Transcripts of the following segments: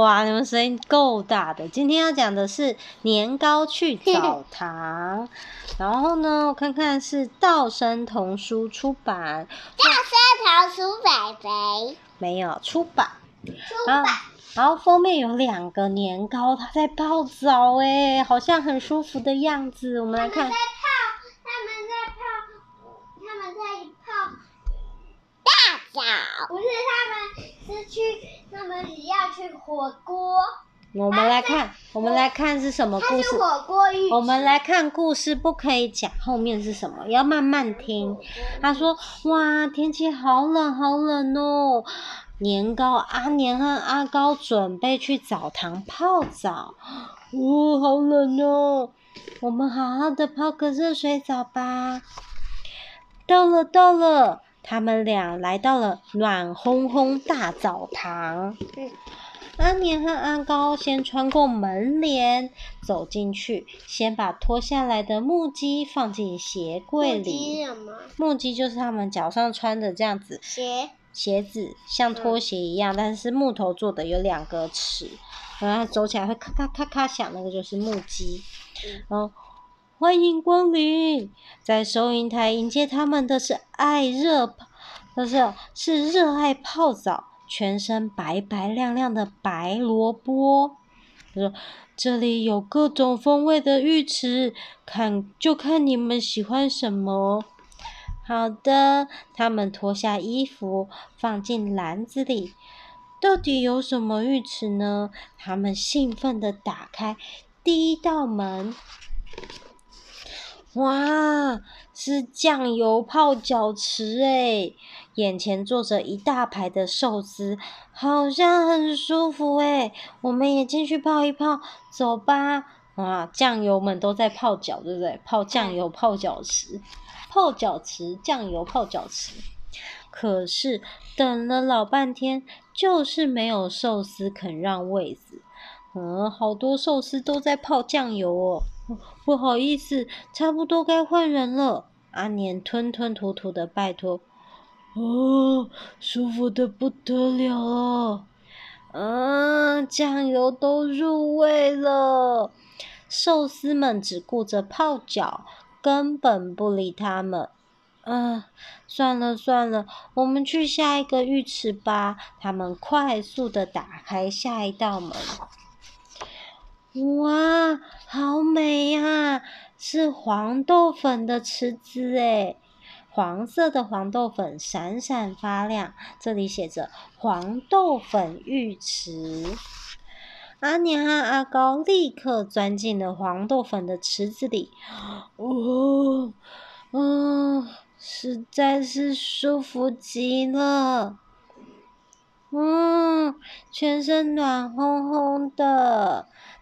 哇，你们声音够大的！今天要讲的是年糕去澡堂，然后呢，我看看是道生童书出版。道生童书北北没有出版。出版。然后封面有两个年糕，它在泡澡，哎，好像很舒服的样子。我们来看。去，他们要去火锅。我们来看，我们来看是什么故事。火锅浴。我们来看故事，不可以讲后面是什么，要慢慢听。他说：“哇，天气好冷，好冷哦。”年糕阿年和阿高准备去澡堂泡澡，哦，好冷哦！我们好好的泡个热水澡吧。到了，到了，他们俩来到了暖烘烘大澡堂。嗯，阿年和阿高先穿过门帘走进去，先把脱下来的木屐放进鞋柜里。木屐就是他们脚上穿的这样子。鞋。鞋子像拖鞋一样，嗯、但是是木头做的，有两个齿，然后走起来会咔咔咔咔响，那个就是木屐。嗯、然后欢迎光临，在收银台迎接他们的是爱热，不是是热爱泡澡、全身白白亮亮的白萝卜。他说：“这里有各种风味的浴池，看就看你们喜欢什么。”好的，他们脱下衣服，放进篮子里。到底有什么浴池呢？他们兴奋地打开第一道门。哇，是酱油泡脚池诶！眼前坐着一大排的寿司，好像很舒服诶。我们也进去泡一泡，走吧。哇，酱油们都在泡脚，对不对？泡酱油泡脚池。泡脚池，酱油泡脚池，可是等了老半天，就是没有寿司肯让位子。嗯，好多寿司都在泡酱油哦。不好意思，差不多该换人了。阿年吞吞吐吐的拜托。哦，舒服的不得了了。嗯，酱油都入味了。寿司们只顾着泡脚。根本不理他们，嗯、算了算了，我们去下一个浴池吧。他们快速的打开下一道门，哇，好美呀！是黄豆粉的池子诶，黄色的黄豆粉闪闪发亮，这里写着“黄豆粉浴池”。阿年和阿高立刻钻进了黄豆粉的池子里，哦，嗯，实在是舒服极了，嗯，全身暖烘烘的，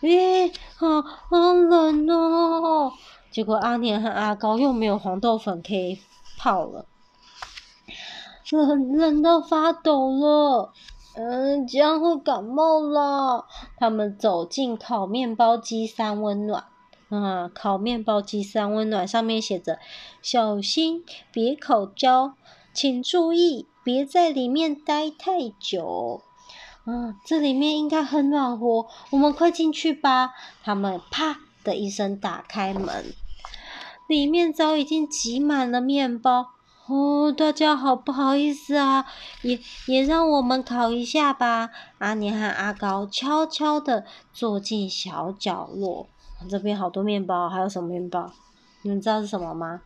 咦，好好冷哦！结果阿年和阿高又没有黄豆粉可以泡了，冷冷到发抖了。嗯，这样会感冒了。他们走进烤面包机三温暖，啊，烤面包机三温暖上面写着：“小心别烤焦，请注意别在里面待太久。”嗯，这里面应该很暖和，我们快进去吧。他们啪的一声打开门，里面早已经挤满了面包。哦，大家好，不好意思啊，也也让我们烤一下吧。阿年和阿高悄悄的坐进小角落。这边好多面包，还有什么面包？你们知道是什么吗？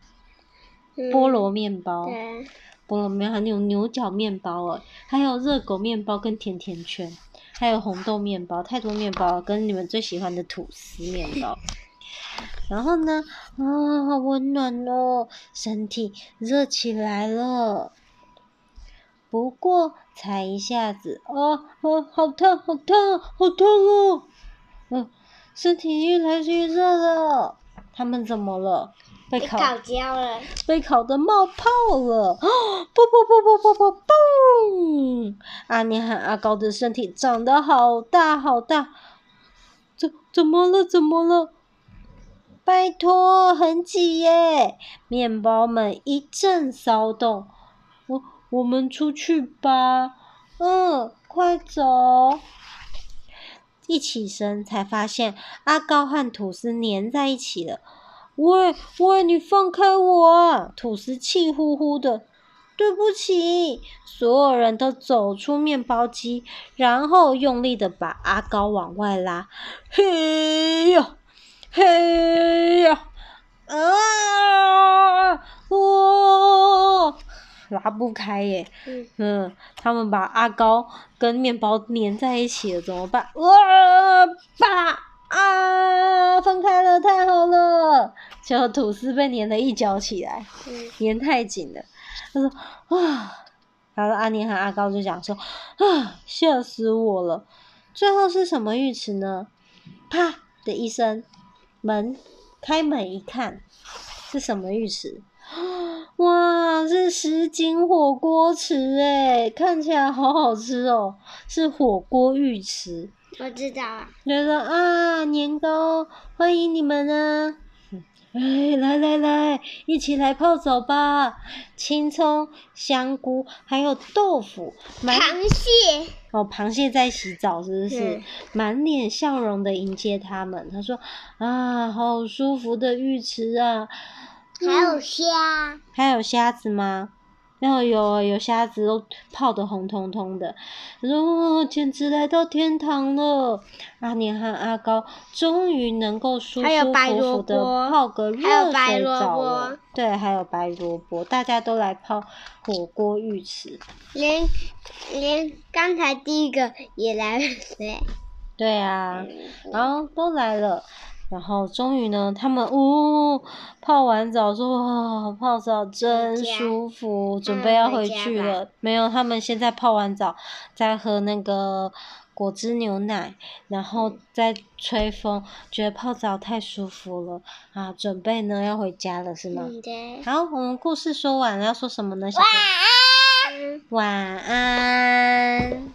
嗯、菠萝面包。对。菠萝面还有牛角面包哦，还有热狗面包跟甜甜圈，还有红豆面包，太多面包跟你们最喜欢的吐司面包。然后呢，啊，好温暖哦，身体热起来了。不过才一下子，哦哦，好烫，好烫，好烫哦！嗯，身体越来越热了。他们怎么了？被烤，焦了，被烤的冒泡了！哦，噗噗噗噗噗噗嘣！阿年和阿高的身体长得好大好大，怎怎么了？怎么了？拜托，很挤耶！面包们一阵骚动。我我们出去吧。嗯，快走！一起身才发现阿高和吐司粘在一起了。喂喂，你放开我啊！吐司气呼呼的。对不起，所有人都走出面包机，然后用力的把阿高往外拉。嘿呦，嘿呦，啊！哇，拉不开耶。嗯，嗯，他们把阿高跟面包粘在一起了，怎么办？哇！爸。啊，分开了，太好了！结果吐司被粘了一角起来，粘太紧了。他说：“啊！”然后阿年和阿高就讲说：“啊，吓死我了！”最后是什么浴池呢？啪的一声，门开门一看，是什么浴池？哇，是什锦火锅池哎，看起来好好吃哦，是火锅浴池。我知道啊。他说啊，年糕，欢迎你们啊！哎，来来来，一起来泡澡吧！青葱、香菇，还有豆腐，螃蟹。哦，螃蟹在洗澡，是不是？满脸笑容的迎接他们。他说：“啊，好舒服的浴池啊！”还有虾。还有虾子吗？然后有有虾子都泡得红彤彤的，他说：“哦，简直来到天堂了！”阿年和阿高终于能够舒舒服服的泡个热水澡了。对，还有白萝卜，大家都来泡火锅浴池。连连刚才第一个也来了，对。对啊，然后都来了。然后终于呢，他们呜、哦、泡完澡说：“哇，泡澡真舒服，准备要回去了。”没有，他们现在泡完澡，在喝那个果汁牛奶，然后在吹风，觉得泡澡太舒服了啊！准备呢要回家了，是吗？好，我们故事说完了，要说什么呢？小朋友？晚安。晚安。